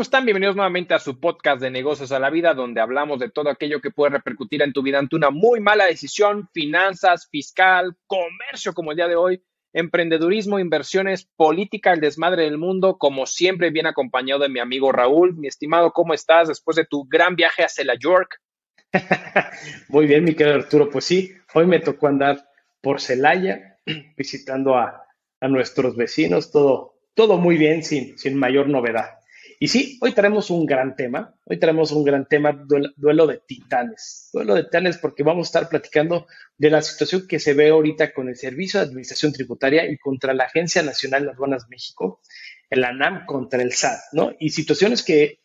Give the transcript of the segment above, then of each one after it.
¿Cómo están? Bienvenidos nuevamente a su podcast de negocios a la vida, donde hablamos de todo aquello que puede repercutir en tu vida ante una muy mala decisión, finanzas, fiscal, comercio como el día de hoy, emprendedurismo, inversiones, política, el desmadre del mundo, como siempre bien acompañado de mi amigo Raúl. Mi estimado, ¿cómo estás después de tu gran viaje hacia la York? Muy bien, mi querido Arturo. Pues sí, hoy me tocó andar por Celaya visitando a, nuestros vecinos, todo, todo muy bien, sin mayor novedad. Y sí, hoy tenemos un gran tema. Hoy tenemos un gran tema, duelo, de titanes. Duelo de titanes porque vamos a estar platicando de la situación que se ve ahorita con el Servicio de Administración Tributaria y contra la Agencia Nacional de Aduanas México, el ANAM contra el SAT, ¿no? Y situaciones que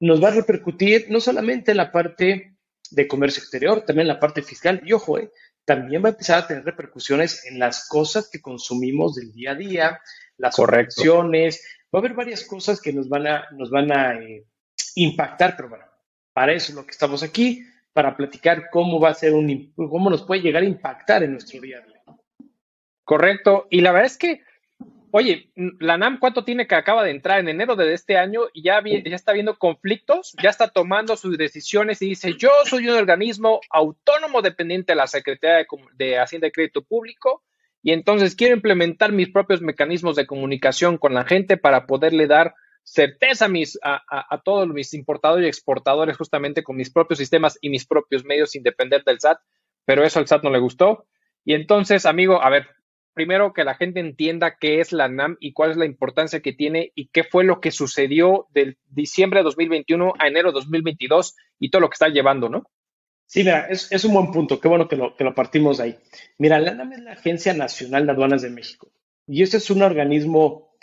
nos va a repercutir no solamente en la parte de comercio exterior, también en la parte fiscal. Y ojo, eh, también va a empezar a tener repercusiones en las cosas que consumimos del día a día, las correcciones, va a haber varias cosas que nos van a, nos van a eh, impactar, pero bueno, para eso es lo que estamos aquí, para platicar cómo va a ser un, cómo nos puede llegar a impactar en nuestro día a día. Correcto. Y la verdad es que, oye, la NAM, ¿cuánto tiene que acaba de entrar en enero de este año y ya, ya está viendo conflictos, ya está tomando sus decisiones y dice, yo soy un organismo autónomo dependiente de la Secretaría de, de Hacienda y Crédito Público y entonces quiero implementar mis propios mecanismos de comunicación con la gente para poderle dar certeza a, mis, a, todos mis importadores y exportadores justamente con mis propios sistemas y mis propios medios sin depender del SAT, pero eso al SAT no le gustó. Y entonces, amigo, a ver, primero que la gente entienda qué es la NAM y cuál es la importancia que tiene y qué fue lo que sucedió del diciembre de 2021 a enero de 2022 y todo lo que está llevando, ¿no? Sí, mira, es, un buen punto. Qué bueno que lo, que lo partimos ahí. Mira, la ANAM es la Agencia Nacional de Aduanas de México. Y este es un organismo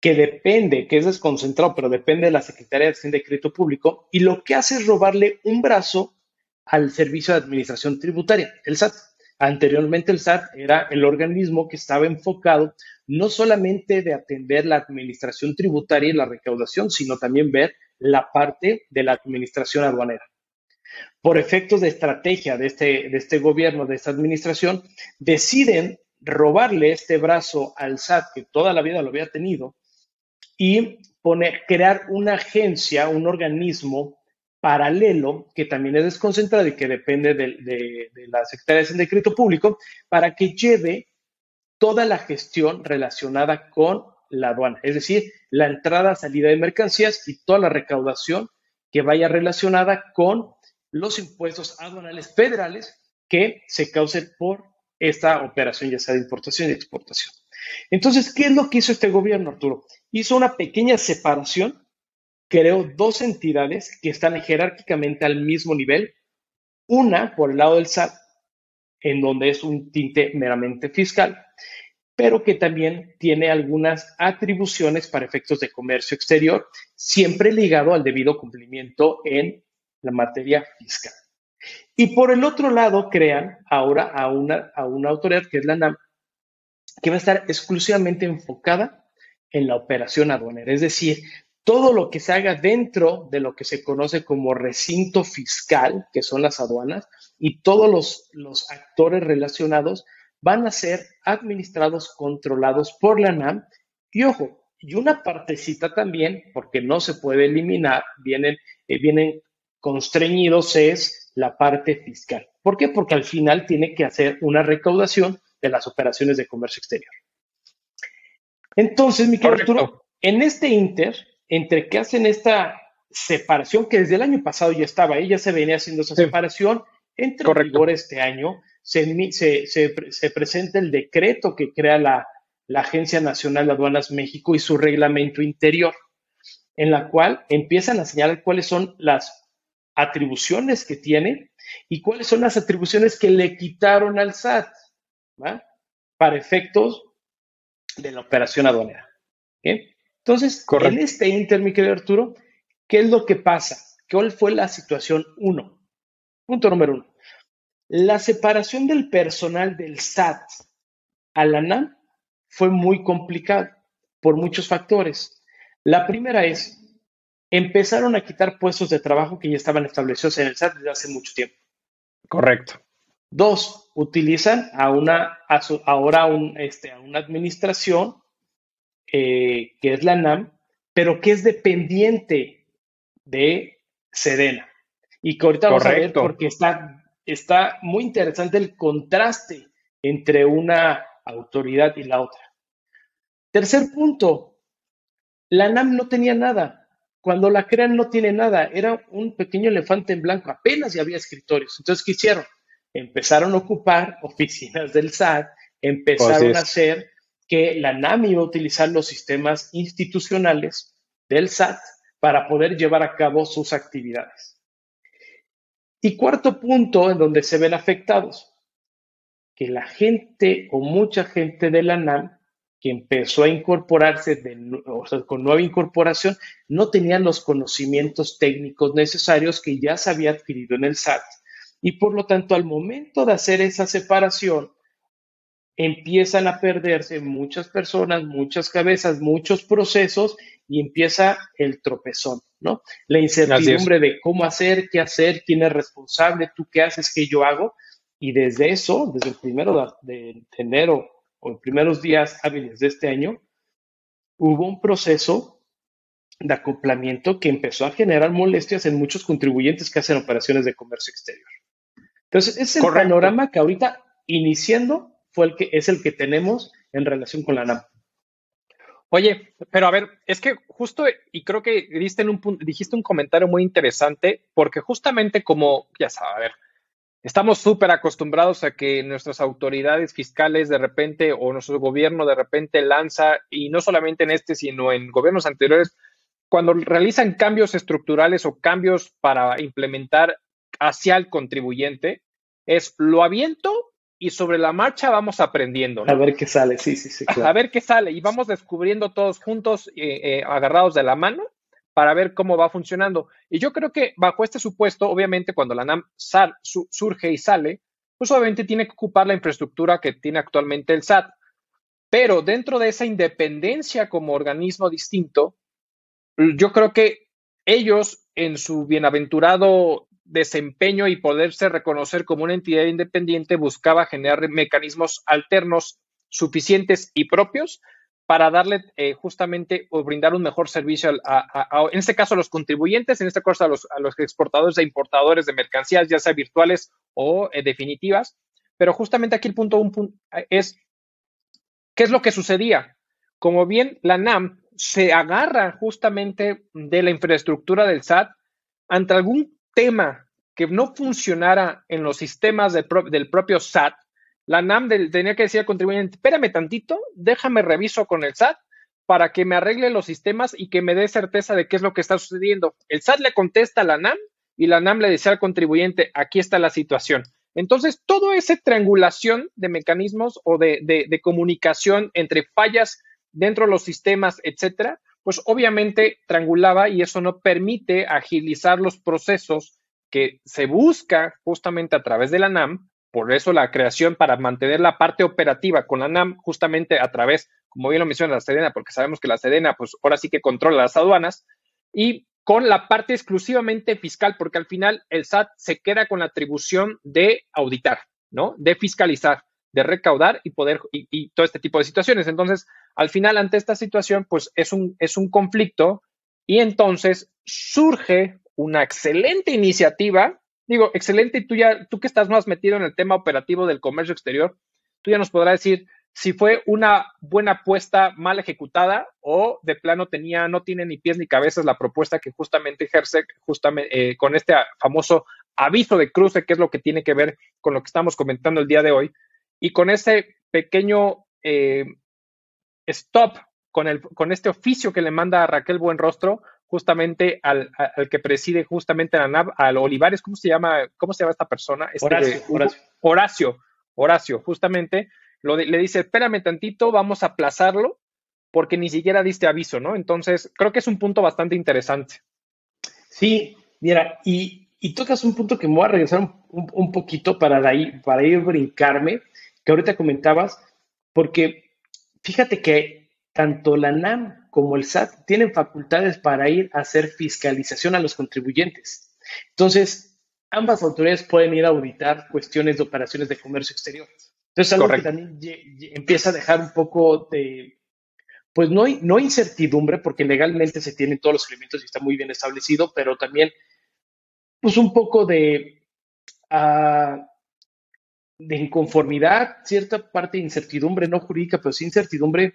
que depende, que es desconcentrado, pero depende de la Secretaría de Hacienda y Crédito Público. Y lo que hace es robarle un brazo al Servicio de Administración Tributaria, el SAT. Anteriormente el SAT era el organismo que estaba enfocado no solamente de atender la administración tributaria y la recaudación, sino también ver la parte de la administración aduanera por efectos de estrategia de este, de este gobierno, de esta administración, deciden robarle este brazo al SAT, que toda la vida lo había tenido, y crear una agencia, un organismo paralelo, que también es desconcentrado y que depende de, la Secretaría de Crédito Público, para que lleve toda la gestión relacionada con la aduana, es decir, la entrada, salida de mercancías y toda la recaudación que vaya relacionada con los impuestos aduanales federales que se causen por esta operación, ya sea de importación y exportación. Entonces, ¿qué es lo que hizo este gobierno, Arturo? Hizo una pequeña separación, creó dos entidades que están jerárquicamente al mismo nivel, una por el lado del SAT, en donde es un tinte meramente fiscal, pero que también tiene algunas atribuciones para efectos de comercio exterior, siempre ligado al debido cumplimiento en la materia fiscal. Y por el otro lado, crean ahora a una, a una autoridad que es la NAM, que va a estar exclusivamente enfocada en la operación aduanera, es decir, todo lo que se haga dentro de lo que se conoce como recinto fiscal, que son las aduanas, y todos los, los actores relacionados van a ser administrados, controlados por la NAM. Y ojo, y una partecita también, porque no se puede eliminar, vienen, eh, vienen constreñidos es la parte fiscal. ¿Por qué? Porque al final tiene que hacer una recaudación de las operaciones de comercio exterior. Entonces, mi querido Arturo, en este inter, entre que hacen esta separación, que desde el año pasado ya estaba ahí, ya se venía haciendo esa separación, entre rigor este año, se, se, presenta el decreto que crea la, la Agencia Nacional de Aduanas México y su reglamento interior, en la cual empiezan a señalar cuáles son las atribuciones que tiene y cuáles son las atribuciones que le quitaron al SAT para efectos de la operación aduanera. Entonces, en este inter, mi querido Arturo, ¿qué es lo que pasa? ¿Cuál fue la situación uno? Punto número uno. La separación del personal del SAT a la NAM fue muy complicada por muchos factores. La primera es empezaron a quitar puestos de trabajo que ya estaban establecidos en el SAT desde hace mucho tiempo. Correcto. Dos, utilizan a una, ahora un, este, a una administración eh, que es la NAM, pero que es dependiente de Sedena. Y que ahorita vamos a ver porque está, está muy interesante el contraste entre una autoridad y la otra. Tercer punto, la NAM no tenía nada. Cuando la crean no tiene nada, era un pequeño elefante en blanco, apenas ya había escritorios. Entonces, ¿qué hicieron? Empezaron a ocupar oficinas del SAT, empezaron a hacer que la NAM iba a utilizar los sistemas institucionales del SAT para poder llevar a cabo sus actividades. Y cuarto punto en donde se ven afectados, que la gente o mucha gente de la NAM que empezó a incorporarse con nueva incorporación, no tenían los conocimientos técnicos necesarios que ya se había adquirido en el SAT. Y por lo tanto, al momento de hacer esa separación, empiezan a perderse muchas personas, muchas cabezas, muchos procesos y empieza el tropezón, ¿no? La incertidumbre de cómo hacer, qué hacer, quién es responsable, tú qué haces, qué yo hago. Y desde eso, desde el primero de enero o en primeros días hábiles de este año, hubo un proceso de acoplamiento que empezó a generar molestias en muchos contribuyentes que hacen operaciones de comercio exterior. Entonces, es el panorama que ahorita iniciando fue el que es el que tenemos en relación con la NAM. Oye, pero a ver, es que justo, y creo que diste en un, dijiste un comentario muy interesante, porque justamente como, ya sabes, a ver, Estamos súper acostumbrados a que nuestras autoridades fiscales de repente o nuestro gobierno de repente lanza, y no solamente en este, sino en gobiernos anteriores, cuando realizan cambios estructurales o cambios para implementar hacia el contribuyente, es lo aviento y sobre la marcha vamos aprendiendo. A ver qué sale, sí, sí, sí. A ver qué sale y vamos descubriendo todos juntos, eh, eh, agarrados de la mano, para ver cómo va funcionando. Y yo creo que bajo este supuesto, obviamente, cuando la NAM surge y sale, pues obviamente tiene que ocupar la infraestructura que tiene actualmente el SAT. Pero dentro de esa independencia como organismo distinto, yo creo que ellos en su bienaventurado desempeño y poderse reconocer como una entidad independiente buscaba generar mecanismos alternos suficientes y propios para darle eh, justamente o brindar un mejor servicio a, en este caso a los contribuyentes, en este caso a los, exportadores e importadores de mercancías, ya sea virtuales o eh, definitivas. Pero justamente aquí el punto, un es, ¿qué es lo que sucedía? Como bien la NAM se agarra justamente de la infraestructura del SAT ante algún tema que no funcionara en los sistemas del propio SAT, la NAM tenía que decir al contribuyente, espérame tantito, déjame reviso con el SAT para que me arregle los sistemas y que me dé certeza de qué es lo que está sucediendo. El SAT le contesta a la NAM y la NAM le dice al contribuyente, aquí está la situación. Entonces, toda esa triangulación de mecanismos o de, de comunicación entre fallas dentro de los sistemas, etcétera, pues obviamente triangulaba y eso no permite agilizar los procesos que se busca justamente a través de la NAM por eso la creación para mantener la parte operativa con la NAM justamente a través, como bien lo menciona la Sedena, porque sabemos que la Sedena pues ahora sí que controla las aduanas y con la parte exclusivamente fiscal, porque al final el SAT se queda con la atribución de auditar, ¿no? De fiscalizar, de recaudar y poder y, todo este tipo de situaciones. Entonces, al final ante esta situación pues es un es un conflicto y entonces surge una excelente iniciativa digo, excelente, y tú ya, tú que estás más metido en el tema operativo del comercio exterior, tú ya nos podrás decir si fue una buena apuesta mal ejecutada o de plano tenía, no tiene ni pies ni cabezas la propuesta que justamente ejerce justamente eh, con este famoso aviso de cruce, que es lo que tiene que ver con lo que estamos comentando el día de hoy, y con ese pequeño eh, stop, con, el, con este oficio que le manda a Raquel Buenrostro, justamente al, que preside justamente la NAV, al Olivares, ¿cómo se llama? ¿Cómo se llama esta persona? Este, Horacio, Horacio. Horacio. justamente, lo le dice, espérame tantito, vamos a aplazarlo, porque ni siquiera diste aviso, ¿no? Entonces, creo que es un punto bastante interesante. Sí, mira, y, tocas un punto que me voy a regresar un, un, poquito para, ahí, para ir brincarme, que ahorita comentabas, porque fíjate que tanto la NAM como el SAT tienen facultades para ir a hacer fiscalización a los contribuyentes. Entonces, ambas autoridades pueden ir a auditar cuestiones de operaciones de comercio exterior. Entonces, algo que también empieza a dejar un poco de, pues no no incertidumbre, porque legalmente se tienen todos los elementos y está muy bien establecido, pero también, pues un poco de, uh, de inconformidad, cierta parte de incertidumbre, no jurídica, pero sí incertidumbre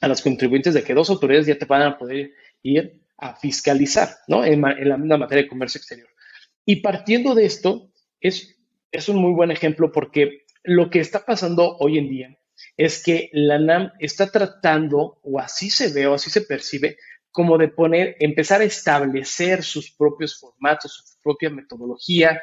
a los contribuyentes de que dos autoridades ya te van a poder ir a fiscalizar, ¿no? En, la misma materia de comercio exterior. Y partiendo de esto, es, es un muy buen ejemplo porque lo que está pasando hoy en día es que la NAM está tratando, o así se ve, o así se percibe, como de poner, empezar a establecer sus propios formatos, su propia metodología,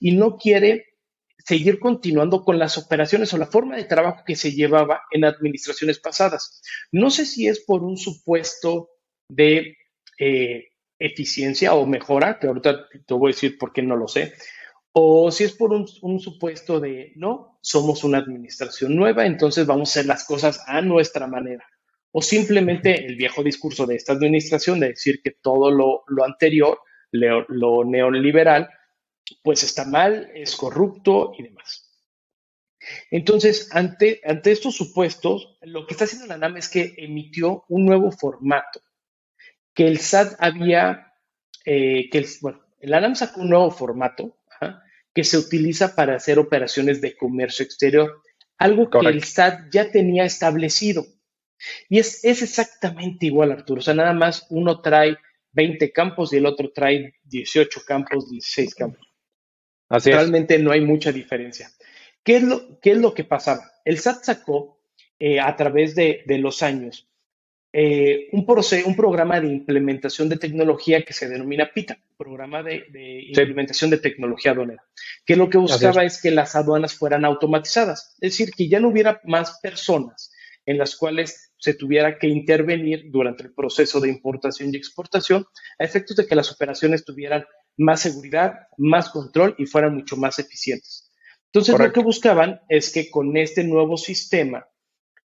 y no quiere seguir continuando con las operaciones o la forma de trabajo que se llevaba en administraciones pasadas. No sé si es por un supuesto de eh, eficiencia o mejora, que ahorita te voy a decir por qué no lo sé, o si es por un, supuesto de, no, somos una administración nueva, entonces vamos a hacer las cosas a nuestra manera. O simplemente el viejo discurso de esta administración de decir que todo lo, anterior, lo, neoliberal, pues está mal, es corrupto y demás. Entonces, ante, ante estos supuestos, lo que está haciendo la NAM es que emitió un nuevo formato, que el SAT había, eh, que el, bueno, la NAM sacó un nuevo formato que se utiliza para hacer operaciones de comercio exterior, algo que el SAT ya tenía establecido. Y es, es exactamente igual, Arturo. O sea, nada más uno trae 20 campos y el otro trae 18 campos, 16 campos. Así Realmente no hay mucha diferencia. ¿Qué es lo, qué es lo que pasaba? El SAT sacó eh, a través de, de, los años eh, un, un, programa de implementación de tecnología que se denomina PITA, Programa de, Implementación de Tecnología Aduanera, que lo que buscaba es. que las aduanas fueran automatizadas, es decir, que ya no hubiera más personas en las cuales se tuviera que intervenir durante el proceso de importación y exportación a efectos de que las operaciones tuvieran más seguridad, más control y fueran mucho más eficientes. Entonces, lo que buscaban es que con este nuevo sistema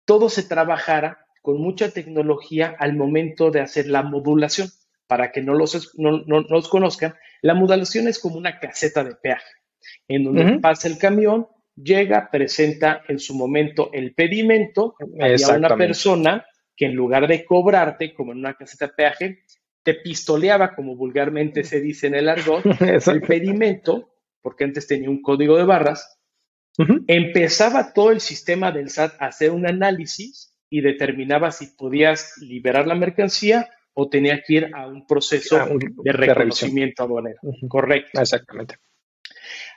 todo se trabajara con mucha tecnología al momento de hacer la modulación. Para que no los, no, los conozcan, la modulación es como una caseta de peaje, en donde pasa el camión, llega, presenta en su momento el pedimento a una persona que en lugar de cobrarte, como en una caseta de peaje, te pistoleaba, como vulgarmente se dice en el argot, el pedimento, porque antes tenía un código de barras, empezaba todo el sistema del SAT a hacer un análisis y determinaba si podías liberar la mercancía o tenía que ir a un proceso de reconocimiento aduanero. Correcto. Exactamente.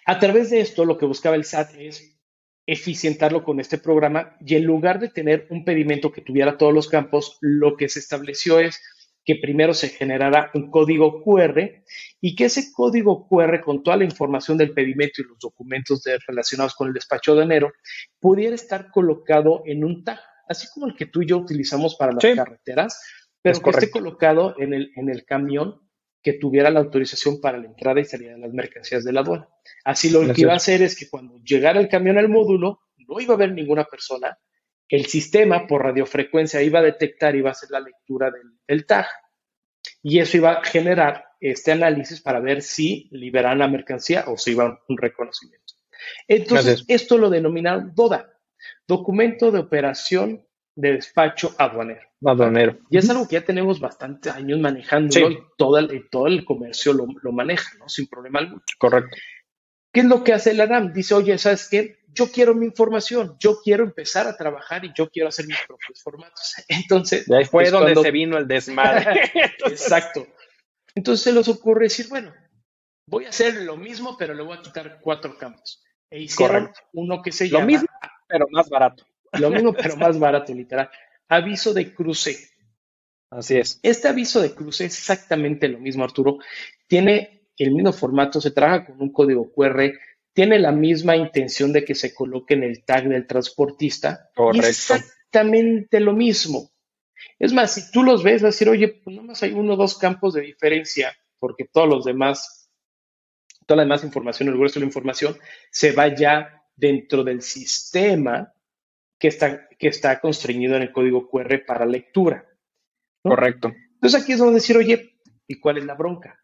A través de esto, lo que buscaba el SAT es eficientarlo con este programa y en lugar de tener un pedimento que tuviera todos los campos, lo que se estableció es que primero se generara un código QR y que ese código QR con toda la información del pedimento y los documentos relacionados con el despacho de enero pudiera estar colocado en un tag así como el que tú y yo utilizamos para las carreteras, pero que esté colocado en el, en el camión que tuviera la autorización para la entrada y salida de las mercancías de la aduana. Así lo que iba a hacer es que cuando llegara el camión al módulo, no iba a haber ninguna persona, el sistema por radiofrecuencia iba a detectar, iba a hacer la lectura del, del tag y eso iba a generar este análisis para ver si liberan la mercancía o si iba un reconocimiento. Entonces, esto lo denominaron DODA, Documento de operación de despacho aduanero. Aduanero. Y es algo que ya tenemos bastantes años manejando y todo el, todo el comercio lo, maneja, ¿no? Sin problema alguno. Correcto. ¿Qué es lo que hace la NAM? Dice, oye, ¿sabes qué? Yo quiero mi información, yo quiero empezar a trabajar y yo quiero hacer mis propios formatos. Entonces, ahí fue donde se vino el desmadre. Exacto. Entonces se les ocurre decir, bueno, voy a hacer lo mismo, pero le voy a quitar cuatro campos. E hicieron uno que se llama mismo, pero más barato. Lo mismo, pero más barato, literal. Aviso de cruce. Así es. Este aviso de cruce es exactamente lo mismo, Arturo. Tiene el mismo formato, se trabaja con un código QR, tiene la misma intención de que se coloque en el tag del transportista. Correcto. exactamente lo mismo. Es más, si tú los ves, vas a decir, oye, pues nomás hay uno o dos campos de diferencia, porque todos los demás, toda la demás información, el grueso de la información, se va ya dentro del sistema que está, que está constreñido en el código QR para lectura. Correcto. Entonces aquí es donde decir, oye, ¿y cuál es la bronca?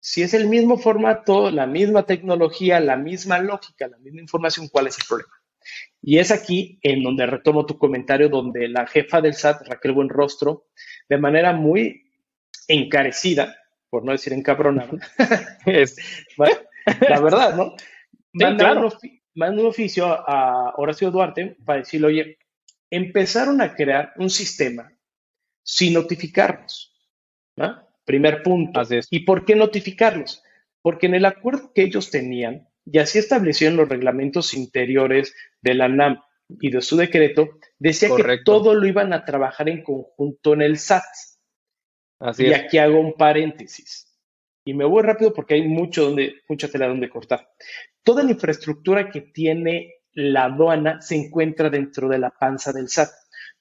Si es el mismo formato, la misma tecnología, la misma lógica, la misma información, ¿cuál es el problema? Y es aquí en donde retomo tu comentario, donde la jefa del SAT, Raquel Buenrostro, de manera muy encarecida, por no decir encabronada, es, la verdad, ¿no? Manda, un oficio a Horacio Duarte para decirle, oye, empezaron a crear un sistema sin notificarlos. ¿no? Primer punto. ¿Y por qué notificarlos? Porque en el acuerdo que ellos tenían, y así establecieron los reglamentos interiores de la NAM y de su decreto, decía que todo lo iban a trabajar en conjunto en el SAT. Así y aquí hago un paréntesis. Y me voy rápido porque hay mucho donde, mucha tela donde cortar. Toda la infraestructura que tiene la aduana se encuentra dentro de la panza del SAT.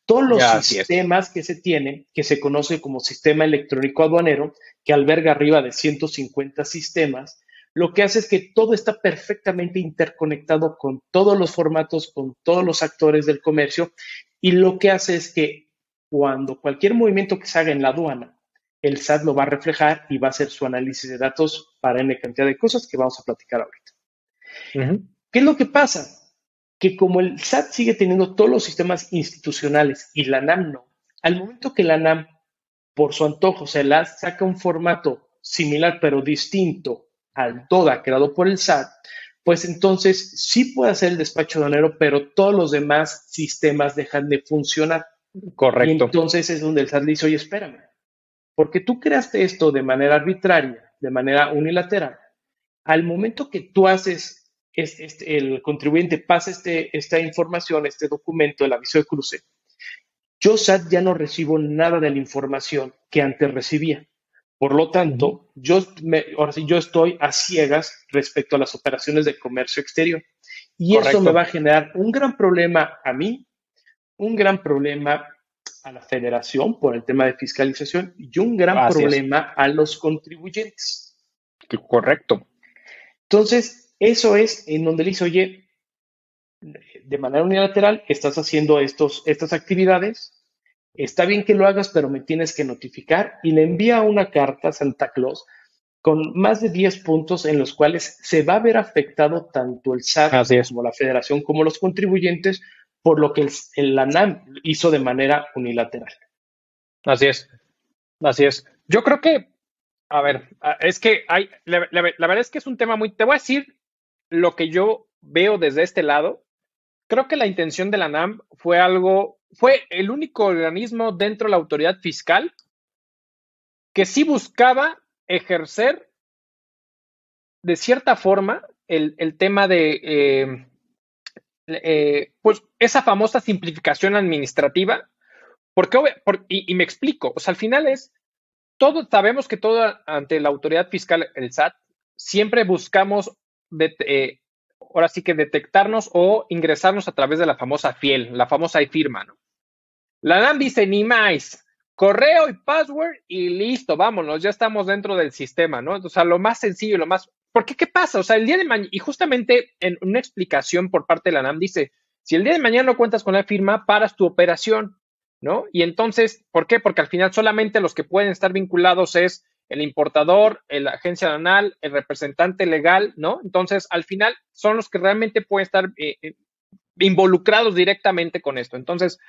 Todos los sistemas que se tienen, que se conoce como sistema electrónico aduanero, que alberga arriba de 150 sistemas, lo que hace es que todo está perfectamente interconectado con todos los formatos, con todos los actores del comercio, y lo que hace es que cuando cualquier movimiento que se haga en la aduana, el SAT lo va a reflejar y va a hacer su análisis de datos para N cantidad de cosas que vamos a platicar ahorita. ¿Qué es lo que pasa? Que como el SAT sigue teniendo todos los sistemas institucionales y la NAM no, al momento que la NAM, por su antojo, se la saca un formato similar pero distinto al TODA creado por el SAT, pues entonces sí puede hacer el despacho de enero, pero todos los demás sistemas dejan de funcionar. Correcto. Y entonces es donde el SAT le dice, oye, espérame, porque tú creaste esto de manera arbitraria, de manera unilateral. Al momento que tú haces, este, el contribuyente pasa este, esta información, este documento, el aviso de cruce, yo SAT ya no recibo nada de la información que antes recibía. Por lo tanto, yo, ahora sí, yo estoy a ciegas respecto a las operaciones de comercio exterior. Y eso me va a generar un gran problema a mí, un gran problema a la federación por el tema de fiscalización y un gran problema a los contribuyentes. Correcto. Entonces, eso es en donde le dice, oye, de manera unilateral, estás haciendo estos, estas actividades, está bien que lo hagas, pero me tienes que notificar y le envía una carta a Santa Claus con más de 10 puntos en los cuales se va a ver afectado tanto el SAT como la federación como los contribuyentes por lo que el, la NAM hizo de manera unilateral. Así es, así es. Yo creo que, a ver, es que hay, la, la verdad es que es un tema muy, te voy a decir lo que yo veo desde este lado. Creo que la intención de la NAM fue algo fue el único organismo dentro de la autoridad fiscal que sí buscaba ejercer de cierta forma el, tema de eh, eh, pues esa famosa simplificación administrativa, porque, y, me explico, o sea, al final es, todos sabemos que todo ante la autoridad fiscal, el SAT, siempre buscamos de, eh, ahora sí que detectarnos o ingresarnos a través de la famosa fiel, la famosa firma, ¿no? La NAM dice ni más, correo y password y listo, vámonos, ya estamos dentro del sistema, ¿no? O sea, lo más sencillo, lo más... Porque, ¿qué pasa? O sea, el día de mañana, y justamente en una explicación por parte de la NAM dice, si el día de mañana no cuentas con la firma, paras tu operación, ¿no? Y entonces, ¿por qué? Porque al final solamente los que pueden estar vinculados es el importador, la agencia anal, el representante legal, ¿no? Entonces, al final son los que realmente pueden estar eh, eh, involucrados directamente con esto. Entonces,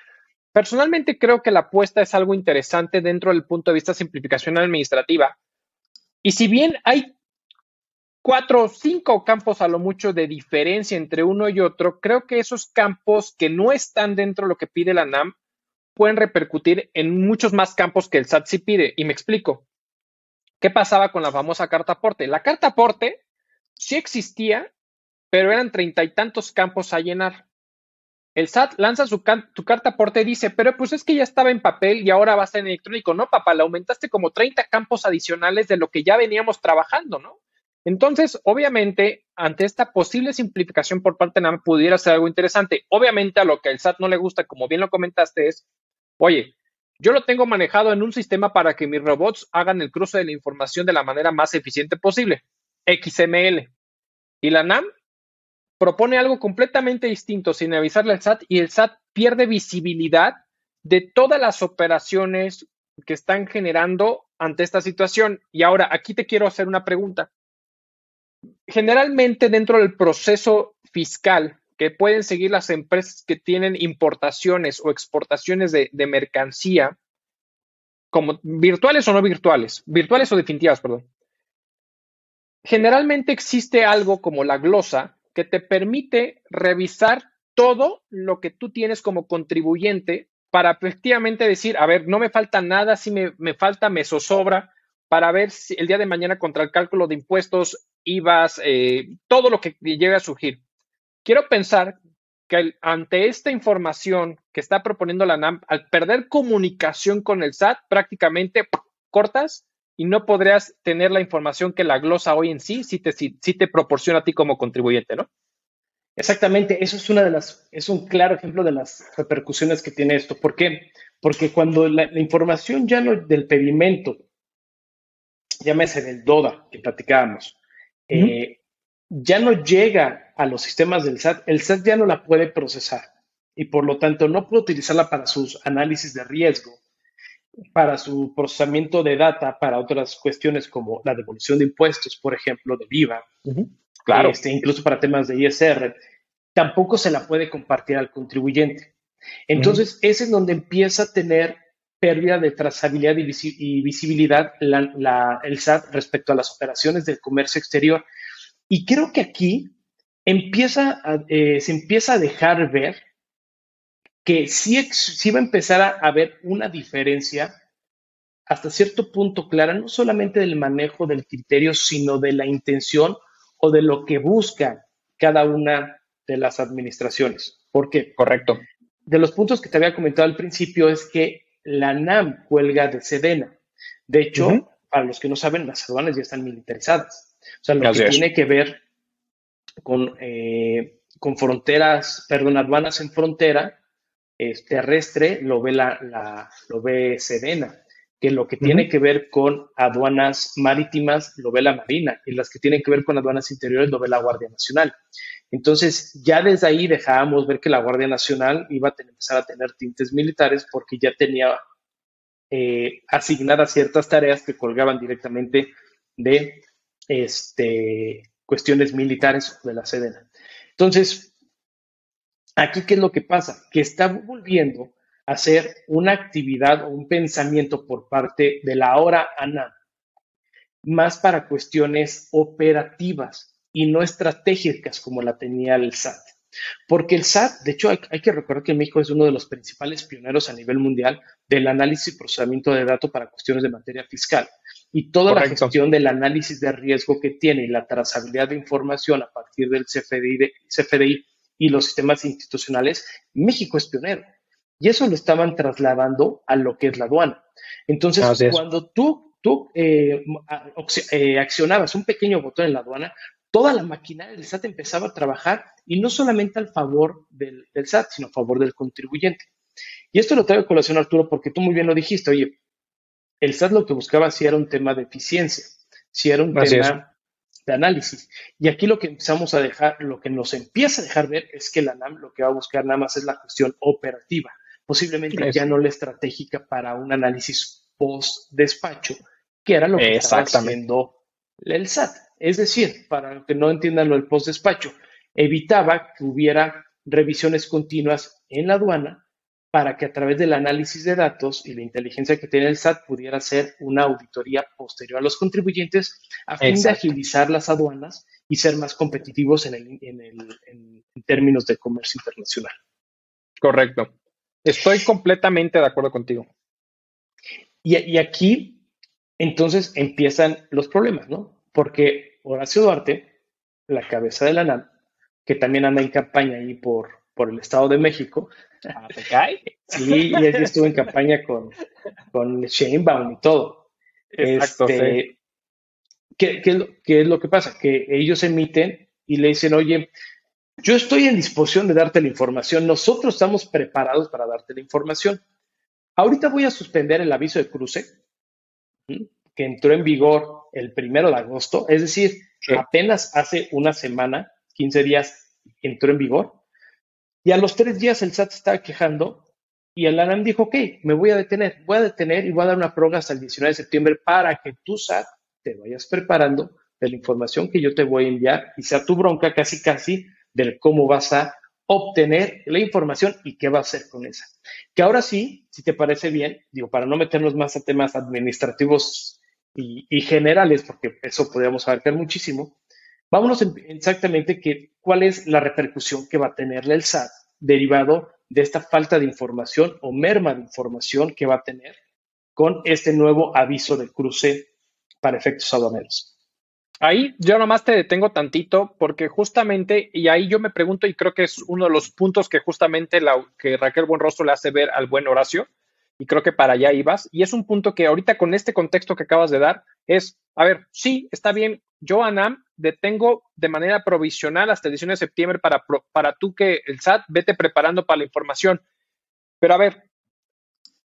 personalmente creo que la apuesta es algo interesante dentro del punto de vista de simplificación administrativa. Y si bien hay cuatro o cinco campos a lo mucho de diferencia entre uno y otro, creo que esos campos que no están dentro de lo que pide la NAM pueden repercutir en muchos más campos que el SAT sí pide. Y me explico. ¿Qué pasaba con la famosa carta aporte? La carta aporte sí existía, pero eran treinta y tantos campos a llenar. El SAT lanza su, carta aporte y dice, pero pues es que ya estaba en papel y ahora va a ser en electrónico. No, papá, le aumentaste como 30 campos adicionales de lo que ya veníamos trabajando, ¿no? Entonces, obviamente, ante esta posible simplificación por parte de NAM, pudiera ser algo interesante. Obviamente, a lo que el SAT no le gusta, como bien lo comentaste, es, oye, yo lo tengo manejado en un sistema para que mis robots hagan el cruce de la información de la manera más eficiente posible, XML. Y la NAM propone algo completamente distinto sin avisarle al SAT y el SAT pierde visibilidad de todas las operaciones que están generando ante esta situación. Y ahora, aquí te quiero hacer una pregunta. Generalmente dentro del proceso fiscal que pueden seguir las empresas que tienen importaciones o exportaciones de, mercancía, como virtuales o no virtuales, virtuales o definitivas, perdón. Generalmente existe algo como la glosa que te permite revisar todo lo que tú tienes como contribuyente para efectivamente decir, a ver, no me falta nada, si me, me falta, me zozobra, para ver si el día de mañana contra el cálculo de impuestos, IVAs, eh, todo lo que llegue a surgir. Quiero pensar que ante esta información que está proponiendo la NAM, al perder comunicación con el SAT, prácticamente cortas y no podrías tener la información que la glosa hoy en sí sí te, sí, te proporciona a ti como contribuyente, ¿no? Exactamente, eso es una de las, es un claro ejemplo de las repercusiones que tiene esto. ¿Por qué? Porque cuando la, información ya no del pedimento llámese del DODA que platicábamos, eh, ya no llega a los sistemas del SAT, el SAT ya no la puede procesar y por lo tanto no puede utilizarla para sus análisis de riesgo, para su procesamiento de data, para otras cuestiones como la devolución de impuestos, por ejemplo, del IVA, claro. Este, incluso para temas de ISR, tampoco se la puede compartir al contribuyente. Entonces, ese es donde empieza a tener pérdida de trazabilidad y, visibilidad el SAT respecto a las operaciones del comercio exterior. Y creo que aquí empieza eh, se empieza a dejar ver que sí, sí va a empezar a haber una diferencia hasta cierto punto clara, no solamente del manejo del criterio, sino de la intención o de lo que busca cada una de las administraciones. ¿Por qué? Correcto. De los puntos que te había comentado al principio es que la NAM cuelga de Sedena. De hecho, para los que no saben, las aduanas ya están militarizadas. O sea, lo que tiene que ver con, eh, con fronteras, perdón, aduanas en frontera terrestre, lo ve, la, lo ve Sedena. Que lo que tiene que ver con aduanas marítimas, lo ve la Marina. Y las que tienen que ver con aduanas interiores, lo ve la Guardia Nacional. Entonces, ya desde ahí dejábamos ver que la Guardia Nacional iba a empezar a tener tintes militares porque ya tenía eh, asignadas ciertas tareas que colgaban directamente de este, cuestiones militares de la Sedena. Entonces, aquí, ¿qué es lo que pasa? Que está volviendo a ser una actividad o un pensamiento por parte de la hora ANA, más para cuestiones operativas y no estratégicas como la tenía el SAT. Porque el SAT, de hecho, hay, que recordar que México es uno de los principales pioneros a nivel mundial del análisis y procesamiento de datos para cuestiones de materia fiscal. Y toda la gestión del análisis de riesgo que tiene y la trazabilidad de información a partir del CFDI, CFDI y los sistemas institucionales, México es pionero. Y eso lo estaban trasladando a lo que es la aduana. Entonces, cuando tú, tú eh, eh, accionabas un pequeño botón en la aduana, toda la maquinaria del SAT empezaba a trabajar y no solamente al favor del, SAT, sino a favor del contribuyente. Y esto lo traigo a colación, Arturo, porque tú muy bien lo dijiste, oye, el SAT lo que buscaba si era un tema de eficiencia, si era un tema de análisis. Y aquí lo que empezamos a dejar, lo que nos empieza a dejar ver es que la NAM lo que va a buscar nada más es la cuestión operativa, posiblemente ya no la estratégica para un análisis post-despacho, que era lo que estaba haciendo el SAT. Es decir, para que no entiendan lo del post-despacho, evitaba que hubiera revisiones continuas en la aduana para que a través del análisis de datos y la inteligencia que tiene el SAT pudiera hacer una auditoría posterior a los contribuyentes a fin de agilizar las aduanas y ser más competitivos en, términos de comercio internacional. Correcto. Estoy completamente de acuerdo contigo. Y, y aquí, entonces, empiezan los problemas, ¿no? Porque Horacio Duarte, la cabeza de la NAM, que también anda en campaña ahí por, por el Estado de México. Ah, ¿Te cae? Sí, y él estuvo en campaña con, con Sheinbaum y todo. Exacto, este, ¿qué, es lo que pasa? Que ellos emiten y le dicen, oye, yo estoy en disposición de darte la información, nosotros estamos preparados para darte la información. Ahorita voy a suspender el aviso de cruce, que entró en vigor el primero de agosto, es decir, apenas hace una semana, 15 días, entró en vigor. Y a los tres días el SAT estaba quejando y el ANAM dijo, ok, me voy a detener, voy a detener y voy a dar una prórroga hasta el 19 de septiembre para que tú, SAT, te vayas preparando de la información que yo te voy a enviar y sea tu bronca casi casi del cómo vas a obtener la información y qué va a hacer con esa. Que ahora sí, si te parece bien, digo, para no meternos más a temas administrativos y, generales, porque eso podríamos abarcar muchísimo, vámonos exactamente cuál es la repercusión que va a tenerle el SAT derivado de esta falta de información o merma de información que va a tener con este nuevo aviso de cruce para efectos aduaneros. Ahí yo nomás te detengo tantito porque justamente, y ahí yo me pregunto, y creo que es uno de los puntos que justamente la, que Raquel Buenrostro le hace ver al buen Horacio, y creo que para allá ibas, y es un punto que ahorita con este contexto que acabas de dar, es, a ver, sí, está bien, yo, Anam, detengo de manera provisional hasta el 19 de septiembre para, para tú que el SAT vete preparando para la información, pero a ver,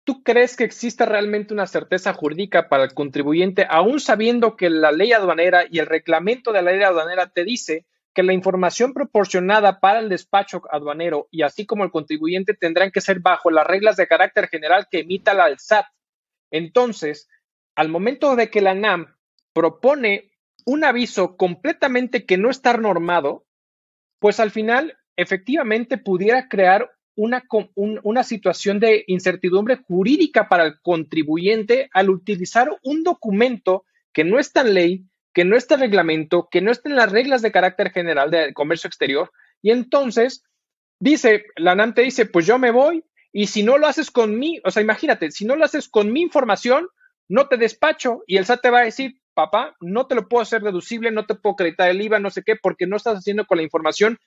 ¿Tú crees que existe realmente una certeza jurídica para el contribuyente, aún sabiendo que la ley aduanera y el reglamento de la ley aduanera te dice que la información proporcionada para el despacho aduanero y así como el contribuyente tendrán que ser bajo las reglas de carácter general que emita la SAT? Entonces, al momento de que la NAM propone un aviso completamente que no está normado, pues al final efectivamente pudiera crear una, una situación de incertidumbre jurídica para el contribuyente al utilizar un documento que no está en ley, que no está en reglamento, que no está en las reglas de carácter general de comercio exterior. Y entonces dice, la NAM te dice, pues yo me voy y si no lo haces con mí, o sea, imagínate, si no lo haces con mi información, no te despacho y el SAT te va a decir, papá, no te lo puedo hacer deducible, no te puedo acreditar el IVA, no sé qué, porque no estás haciendo con la información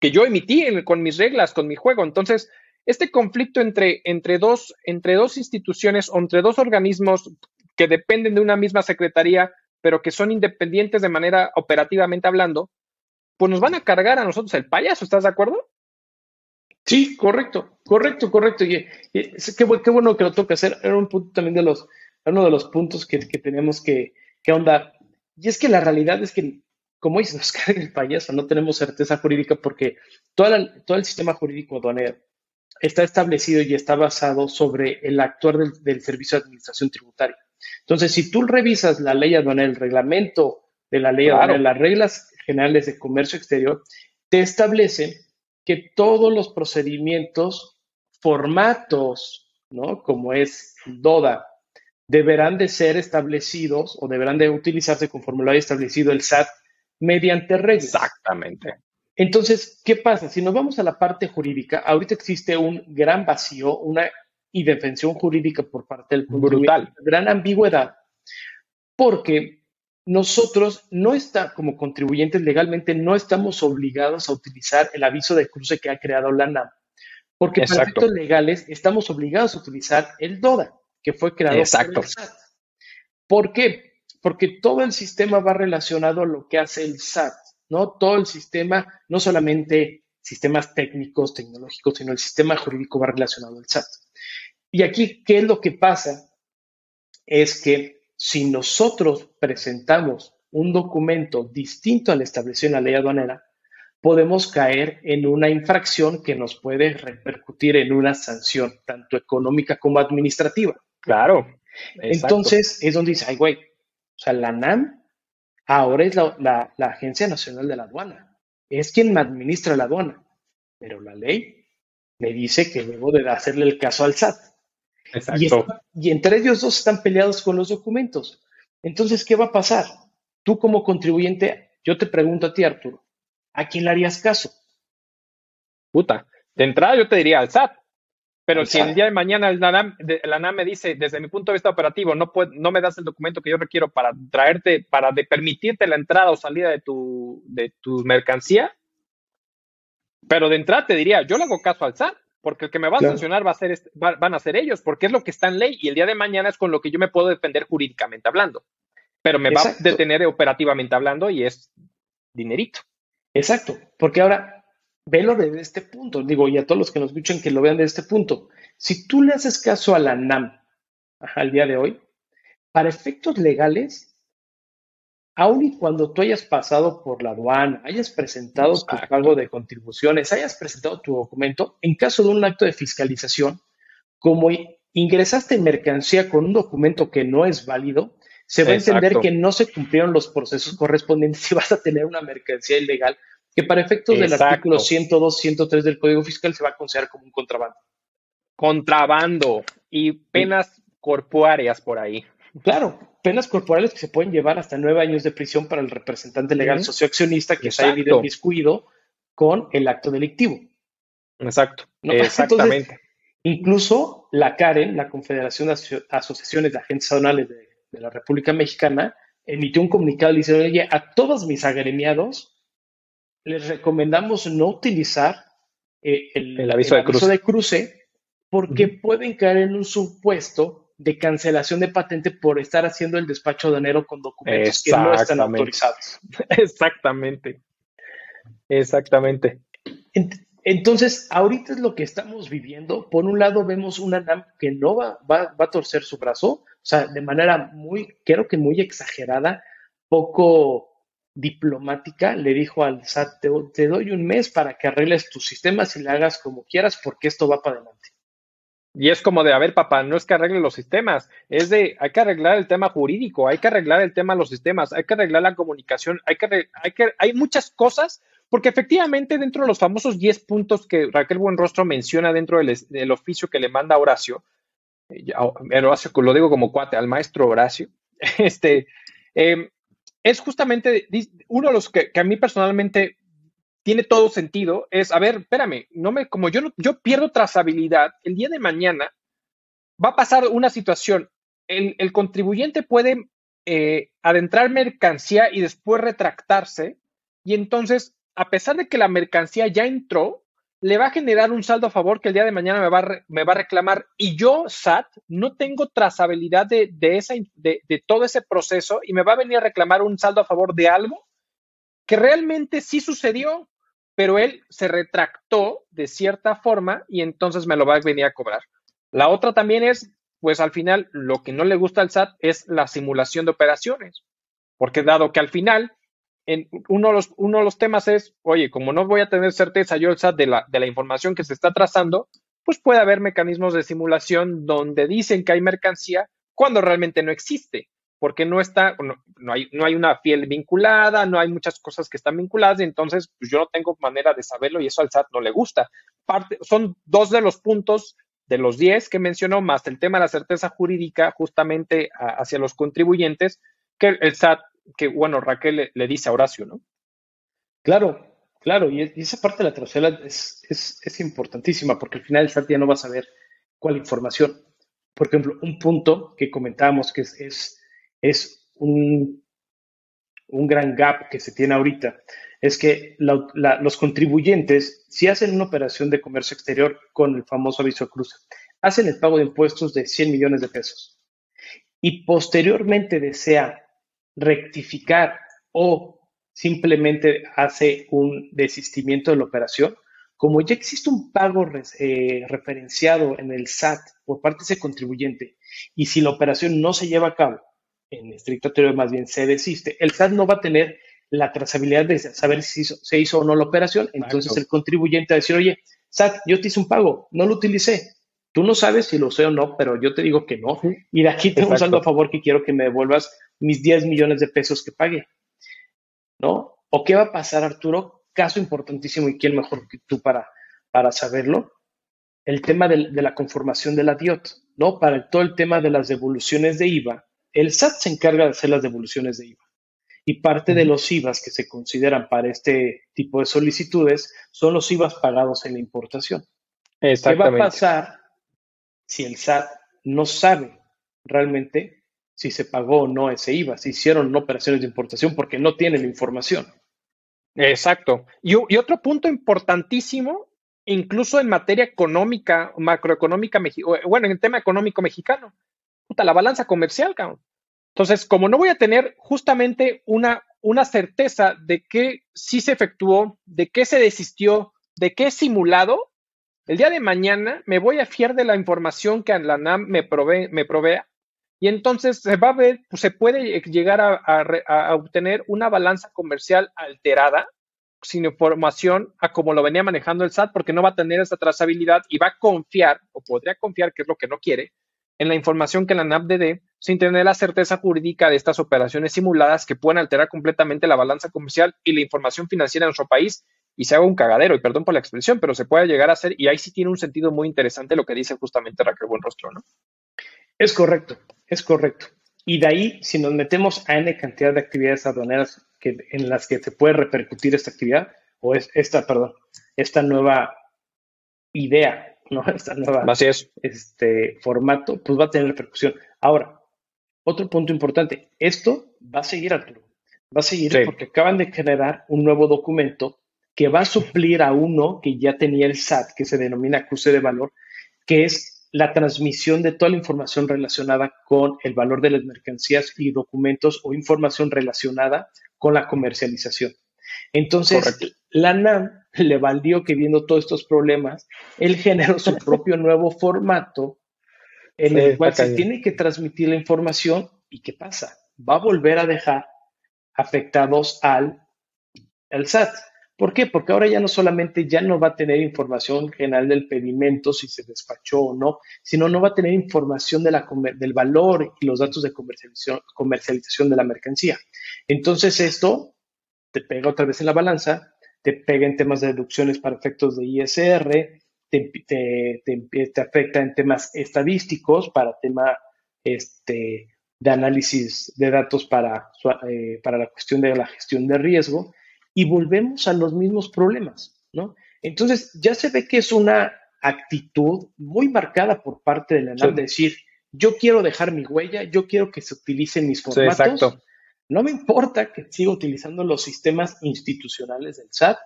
que yo emití con mis reglas, con mi juego. Entonces, este conflicto entre, entre, dos, entre dos instituciones o entre dos organismos que dependen de una misma secretaría, pero que son independientes de manera operativamente hablando, pues nos van a cargar a nosotros el payaso, ¿estás de acuerdo? Sí, correcto, correcto, correcto. Y, qué, bueno que lo toca hacer. Era un punto también de los, uno de los puntos que, tenemos que, que ahondar. Y es que la realidad es que como dice, nos carga el payaso, no tenemos certeza jurídica porque todo el sistema jurídico aduanero está establecido y está basado sobre el actuar del, Servicio de Administración Tributaria. Entonces, si tú revisas la ley aduanera, el reglamento de la ley aduanera, las reglas generales de comercio exterior, te establece que todos los procedimientos, formatos, ¿no? Como es DODA, deberán de ser establecidos o deberán de utilizarse conforme lo haya establecido el SAT mediante reglas. Exactamente. Entonces, ¿qué pasa? Si nos vamos a la parte jurídica, ahorita existe un gran vacío, una indefensión jurídica por parte del brutal, gran ambigüedad, porque nosotros no está como contribuyentes legalmente no estamos obligados a utilizar el aviso de cruce que ha creado la NAM, porque para efectos legales estamos obligados a utilizar el DODA que fue creado Exacto. por el SAT. ¿Por qué? porque todo el sistema va relacionado a lo que hace el SAT, ¿no? Todo el sistema, no solamente sistemas técnicos, tecnológicos, sino el sistema jurídico va relacionado al SAT. Y aquí, ¿qué es lo que pasa? Es que si nosotros presentamos un documento distinto al establecido en la ley aduanera, podemos caer en una infracción que nos puede repercutir en una sanción, tanto económica como administrativa. Claro. Entonces es donde dice, ay, güey, o sea, la NAM ahora es la, Agencia Nacional de la Aduana. Es quien me administra la aduana. Pero la ley me dice que debo de hacerle el caso al SAT. Exacto. Y, y entre ellos dos están peleados con los documentos. Entonces, ¿qué va a pasar? Tú como contribuyente, yo te pregunto a ti, Arturo, ¿a quién le harías caso? Puta, de entrada yo te diría al SAT, pero si el día de mañana la NAM, me dice, desde mi punto de vista operativo, no, no me das el documento que yo requiero para traerte, para permitirte la entrada o salida de tu, de tu mercancía, pero de entrada te diría, yo le hago caso al SAT, porque el que me va a sancionar va a ser, van a ser ellos, porque es lo que está en ley y el día de mañana es con lo que yo me puedo defender jurídicamente hablando, pero me va a detener operativamente hablando y es dinerito. Exacto, porque ahora velo desde este punto, digo, y a todos los que nos escuchan que lo vean desde este punto. Si tú le haces caso a la NAM al día de hoy, para efectos legales, aun y cuando tú hayas pasado por la aduana, hayas presentado tu pago de contribuciones, hayas presentado tu documento, en caso de un acto de fiscalización, como ingresaste mercancía con un documento que no es válido, se va a entender que no se cumplieron los procesos correspondientes y vas a tener una mercancía ilegal que para efectos del artículo 102, 103 del Código Fiscal se va a considerar como un contrabando. Contrabando y penas corpóreas por ahí. Claro, penas corporales que se pueden llevar hasta nueve años de prisión para el representante legal socioaccionista que se haya habido miscuido con el acto delictivo. Exacto, exactamente. incluso la CAREN, la Confederación de Asociaciones de Agentes Aduanales de, la República Mexicana, emitió un comunicado diciendo, oye, a todos mis agremiados les recomendamos no utilizar eh, el, aviso, de, cruce. porque pueden caer en un supuesto de cancelación de patente por estar haciendo el despacho de enero con documentos que no están autorizados. Exactamente. Exactamente. Entonces, ahorita es lo que estamos viviendo. Por un lado, vemos una NAM que no va, va, a torcer su brazo, o sea, de manera muy, creo que muy exagerada, poco diplomática, le dijo al SAT, te, te doy un mes para que arregles tus sistemas y le hagas como quieras porque esto va para adelante. Y es como de, a ver, papá, no es que arregle los sistemas, es de, hay que arreglar el tema jurídico, hay que arreglar el tema de los sistemas, hay que arreglar la comunicación, hay que, hay que, hay muchas cosas, porque efectivamente dentro de los famosos 10 puntos que Raquel Buenrostro menciona dentro del, oficio que le manda Horacio, eh, Horacio, lo digo como cuate, al maestro Horacio, este, em, es justamente uno de los que, que a mí personalmente tiene todo sentido, es, a ver, espérame, no me, como yo, yo pierdo trazabilidad, el día de mañana va a pasar una situación, el, contribuyente puede eh, adentrar mercancía y después retractarse, y entonces, a pesar de que la mercancía ya entró, le va a generar un saldo a favor que el día de mañana me va a, me va a reclamar y yo, SAT, no tengo trazabilidad de, de, de, todo ese proceso y me va a venir a reclamar un saldo a favor de algo que realmente sí sucedió, pero él se retractó de cierta forma y entonces me lo va a venir a cobrar. La otra también es, pues al final, lo que no le gusta al SAT es la simulación de operaciones, porque dado que al final, en uno, de los, uno de los temas es, oye, como no voy a tener certeza yo el SAT de la, de la información que se está trazando, pues puede haber mecanismos de simulación donde dicen que hay mercancía cuando realmente no existe porque no está, no, hay, no hay una fiel vinculada, no hay muchas cosas que están vinculadas, y entonces pues, yo no tengo manera de saberlo y eso al SAT no le gusta. Parte, son dos de los puntos de los diez que mencionó, más el tema de la certeza jurídica justamente hacia los contribuyentes, que el SAT, que bueno, Raquel le, dice a Horacio, ¿no? Claro, claro, y, esa parte de la trasera es, es, importantísima, porque al final el SAT ya no va a saber cuál información. Por ejemplo, un punto que comentábamos que es un, un gran gap que se tiene ahorita, es que los contribuyentes, si hacen una operación de comercio exterior con el famoso aviso cruce, hacen el pago de impuestos de 100 millones de pesos y posteriormente desea rectificar o simplemente hace un desistimiento de la operación, como ya existe un pago eh, referenciado en el SAT por parte de ese contribuyente y si la operación no se lleva a cabo, en estricta teoría más bien se desiste, el SAT no va a tener la trazabilidad de saber si se hizo o no la operación. Entonces el contribuyente va a decir, oye, SAT, yo te hice un pago, no lo utilicé. Tú no sabes si lo sé o no, pero yo te digo que no. Y de aquí tengo un saldo a favor que quiero que me devuelvas mis 10 millones de pesos que pagué. ¿No? ¿O qué va a pasar, Arturo? Caso importantísimo y quién mejor que tú para, para saberlo. El tema de, de la conformación de la DIOT, ¿no? Para todo el tema de las devoluciones de IVA, el SAT se encarga de hacer las devoluciones de IVA. Y parte de los IVAs que se consideran para este tipo de solicitudes son los IVAs pagados en la importación. ¿Qué va a pasar si el SAT no sabe realmente si se pagó o no ese IVA, si hicieron operaciones de importación porque no tiene la información? Exacto. Y, y otro punto importantísimo, incluso en materia económica, macroeconómica, bueno, en el tema económico mexicano, la balanza comercial, cabrón. Entonces, como no voy a tener justamente una, una certeza de que sí se efectuó, de qué se desistió, de qué es simulado, el día de mañana me voy a fiar de la información que la NAM me, provee, me provea y entonces se va a ver, pues, se puede llegar a, obtener una balanza comercial alterada sin información a como lo venía manejando el SAT porque no va a tener esa trazabilidad y va a confiar o podría confiar, que es lo que no quiere, en la información que la NAP dé sin tener la certeza jurídica de estas operaciones simuladas que pueden alterar completamente la balanza comercial y la información financiera en nuestro país y se haga un cagadero, y perdón por la expresión, pero se puede llegar a hacer, y ahí sí tiene un sentido muy interesante lo que dice justamente Raquel Buenrostro, ¿no? Es correcto, es correcto. Y de ahí, si nos metemos a N cantidad de actividades aduaneras que, en las que se puede repercutir esta actividad, o es esta, perdón, esta nueva idea, ¿no? Esta nueva Este, formato, pues va a tener repercusión. Ahora, otro punto importante, esto va a seguir, Arturo. Va a seguir porque acaban de generar un nuevo documento que va a suplir a uno que ya tenía el SAT, que se denomina cruce de valor, que es la transmisión de toda la información relacionada con el valor de las mercancías y documentos o información relacionada con la comercialización. Entonces, la NAM le valió que viendo todos estos problemas, él generó su propio nuevo formato en el cual se tiene que transmitir la información y ¿qué pasa? Va a volver a dejar afectados al, al SAT. ¿Por qué? Porque ahora ya no solamente ya no va a tener información general del pedimento, si se despachó o no, sino no va a tener información de la, del valor y los datos de comercialización, comercialización de la mercancía. Entonces esto te pega otra vez en la balanza, te pega en temas de deducciones para efectos de ISR, te, te, afecta en temas estadísticos para tema este, de análisis de datos para, eh, para la cuestión de la gestión de riesgo y volvemos a los mismos problemas, ¿no? Entonces, ya se ve que es una actitud muy marcada por parte de la NAM de decir, yo quiero dejar mi huella, yo quiero que se utilicen mis formatos. exacto. No me importa que siga utilizando los sistemas institucionales del SAT,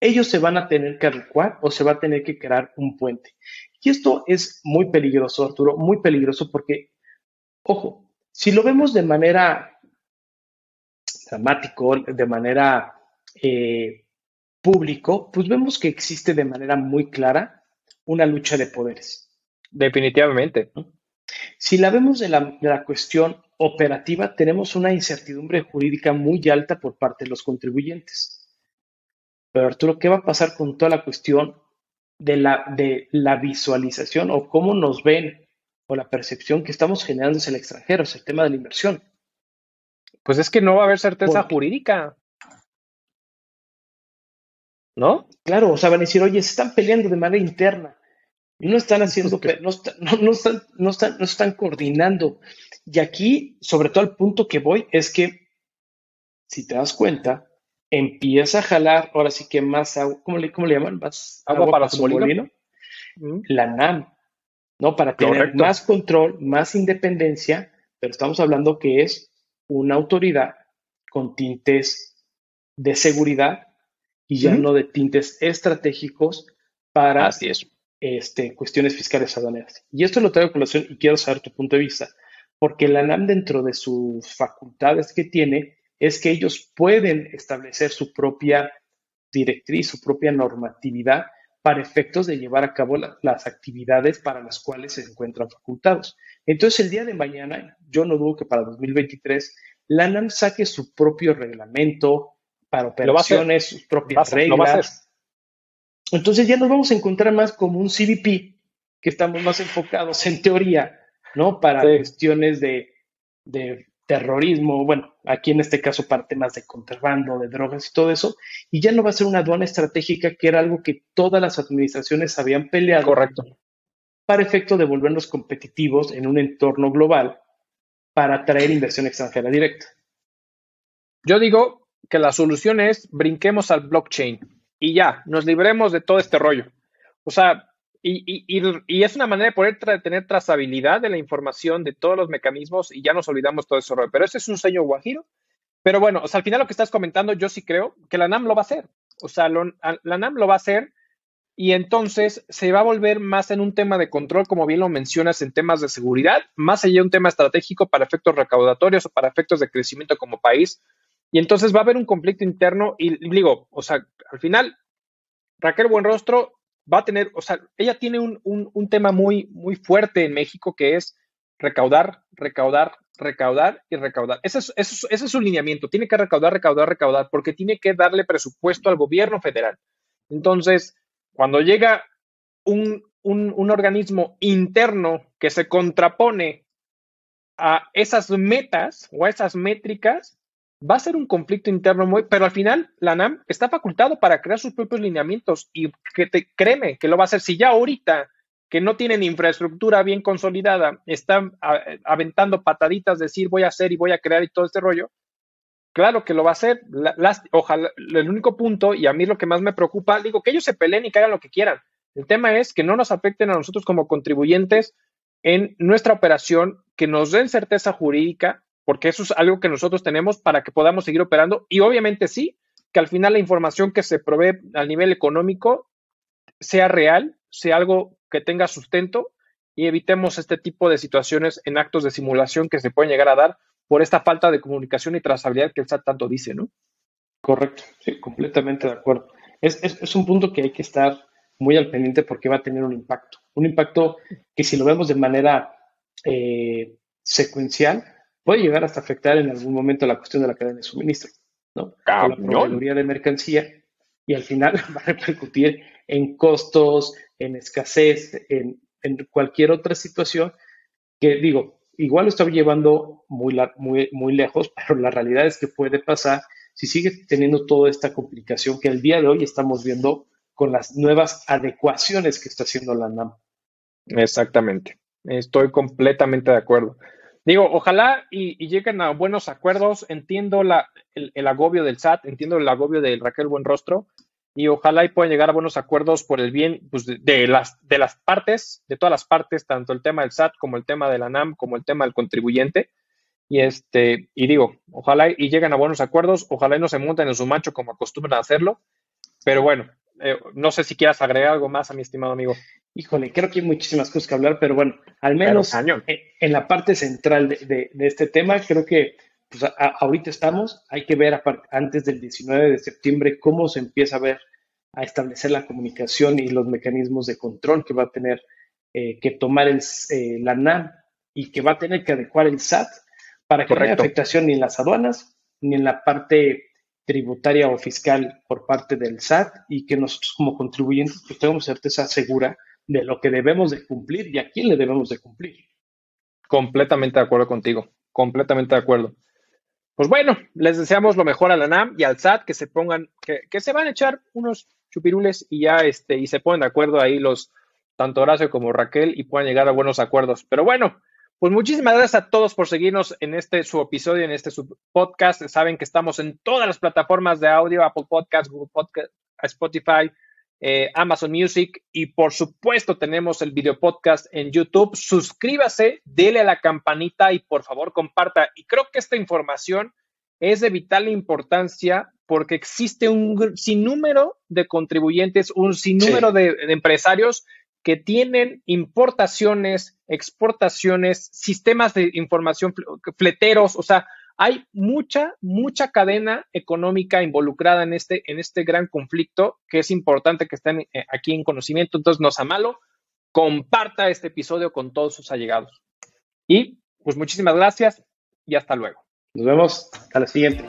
ellos se van a tener que adecuar o se va a tener que crear un puente. Y esto es muy peligroso, Arturo, muy peligroso porque, ojo, si lo vemos de manera dramático, de manera eh, público, pues vemos que existe de manera muy clara una lucha de poderes. Definitivamente. Si la vemos de la, de la cuestión operativa, tenemos una incertidumbre jurídica muy alta por parte de los contribuyentes. Pero Arturo, ¿qué va a pasar con toda la cuestión de la, de la visualización o cómo nos ven o la percepción que estamos generando en el extranjero, es el tema de la inversión? Pues es que no va a haber certeza jurídica. ¿no? Claro, o sea, van a decir, oye, se están peleando de manera interna. Y no están haciendo, no, no, están, no, están, no están coordinando. Y aquí, sobre todo el punto que voy, es que, si te das cuenta, empieza a jalar, ahora sí que más agua, ¿cómo le, cómo le llaman? Más agua, para su molino. La NAM, ¿no? Para tener más control, más independencia, pero estamos hablando que es una autoridad con tintes de seguridad y ya no de tintes estratégicos para Este, cuestiones fiscales aduaneras. Y esto lo traigo a colación y quiero saber tu punto de vista, porque la NAM dentro de sus facultades que tiene es que ellos pueden establecer su propia directriz, su propia normatividad para efectos de llevar a cabo las actividades para las cuales se encuentran facultados. Entonces, el día de mañana, yo no dudo que para 2023 la NAM saque su propio reglamento, para operaciones, sus propias reglas. Entonces ya nos vamos a encontrar más como un CBP, que estamos más enfocados en teoría, ¿no? Para cuestiones de, de terrorismo, bueno, aquí en este caso para temas de contrabando, de drogas y todo eso, y ya no va a ser una aduana estratégica que era algo que todas las administraciones habían peleado. Correcto. Para efecto de volvernos competitivos en un entorno global para atraer inversión extranjera directa. Yo digo, que la solución es brinquemos al blockchain y ya, nos libremos de todo este rollo. O sea, y, y, es una manera de poder tener trazabilidad de la información de todos los mecanismos y ya nos olvidamos todo eso. Pero ese es un sueño guajiro. Pero bueno, o sea, al final lo que estás comentando, yo sí creo que la NAM lo va a hacer. O sea, la NAM lo va a hacer y entonces se va a volver más en un tema de control, como bien lo mencionas, en temas de seguridad, más allá de un tema estratégico para efectos recaudatorios o para efectos de crecimiento como país, y entonces va a haber un conflicto interno y digo, o sea, al final, Raquel Buenrostro va a tener, o sea, ella tiene un, tema muy, muy fuerte en México que es recaudar, recaudar, recaudar y recaudar. Ese es, es, su lineamiento. Tiene que recaudar, recaudar, recaudar, porque tiene que darle presupuesto al gobierno federal. Entonces, cuando llega un, un, un organismo interno que se contrapone a esas metas o a esas métricas, va a ser un conflicto interno muy, pero al final la NAM está facultado para crear sus propios lineamientos y que te, créeme que lo va a hacer. Si ya ahorita que no tienen infraestructura bien consolidada, están aventando pataditas, decir voy a hacer y voy a crear y todo este rollo, claro que lo va a hacer. ojalá, el único punto, y a mí lo que más me preocupa, digo que ellos se peleen y que hagan lo que quieran. El tema es que no nos afecten a nosotros como contribuyentes en nuestra operación, que nos den certeza jurídica, porque eso es algo que nosotros tenemos para que podamos seguir operando. Y obviamente sí, que al final la información que se provee a nivel económico sea real, sea algo que tenga sustento y evitemos este tipo de situaciones en actos de simulación que se pueden llegar a dar por esta falta de comunicación y trazabilidad que el SAT tanto dice, ¿no? Correcto, sí, completamente de acuerdo. Es, es, un punto que hay que estar muy al pendiente porque va a tener un impacto. Un impacto que si lo vemos de manera eh, secuencial, puede llegar hasta afectar en algún momento la cuestión de la cadena de suministro, ¿no? la proveeduría de mercancía y al final va a repercutir en costos, en escasez, en, cualquier otra situación que digo, igual lo está llevando muy, muy, muy lejos, pero la realidad es que puede pasar si sigue teniendo toda esta complicación que el día de hoy estamos viendo con las nuevas adecuaciones que está haciendo la NAM. Exactamente, estoy completamente de acuerdo. Digo, ojalá y, lleguen a buenos acuerdos. Entiendo el, agobio del SAT, entiendo el agobio de Raquel Buenrostro, y ojalá y puedan llegar a buenos acuerdos por el bien pues, de, las, de las partes, de todas las partes, tanto el tema del SAT como el tema de la NAM, como el tema del contribuyente. Y este, y digo, ojalá y lleguen a buenos acuerdos, ojalá y no se monten en su macho como acostumbran a hacerlo. Pero bueno, eh, no sé si quieras agregar algo más a mi estimado amigo. Híjole, creo que hay muchísimas cosas que hablar, pero bueno, al menos en, la parte central de, este tema, creo que pues ahorita estamos, hay que ver antes del 19 de septiembre cómo se empieza a ver, a establecer la comunicación y los mecanismos de control que va a tener eh, que tomar el, eh, la NAM y que va a tener que adecuar el SAT para que no haya afectación ni en las aduanas ni en la parte tributaria o fiscal por parte del SAT y que nosotros como contribuyentes pues tengamos certeza segura de lo que debemos de cumplir y a quién le debemos de cumplir. Completamente de acuerdo contigo, completamente de acuerdo. Pues bueno, les deseamos lo mejor a la NAM y al SAT, que se pongan, que, se van a echar unos chupirules y ya este, y se ponen de acuerdo ahí los, tanto Horacio como Raquel, y puedan llegar a buenos acuerdos. Pero bueno, pues muchísimas gracias a todos por seguirnos en este su episodio, en este su podcast. Saben que estamos en todas las plataformas de audio, Apple Podcasts, Google Podcasts, Spotify, eh, Amazon Music y por supuesto tenemos el video podcast en YouTube. Suscríbase, dele a la campanita y por favor comparta. Y creo que esta información es de vital importancia porque existe un sinnúmero de contribuyentes, un sinnúmero de, empresarios que tienen importaciones, exportaciones, sistemas de información, fleteros, o sea, hay mucha, mucha cadena económica involucrada en este, en este gran conflicto que es importante que estén eh, aquí en conocimiento. Entonces, nos amalo, comparta este episodio con todos sus allegados. Y pues muchísimas gracias y hasta luego. Nos vemos. Hasta la siguiente.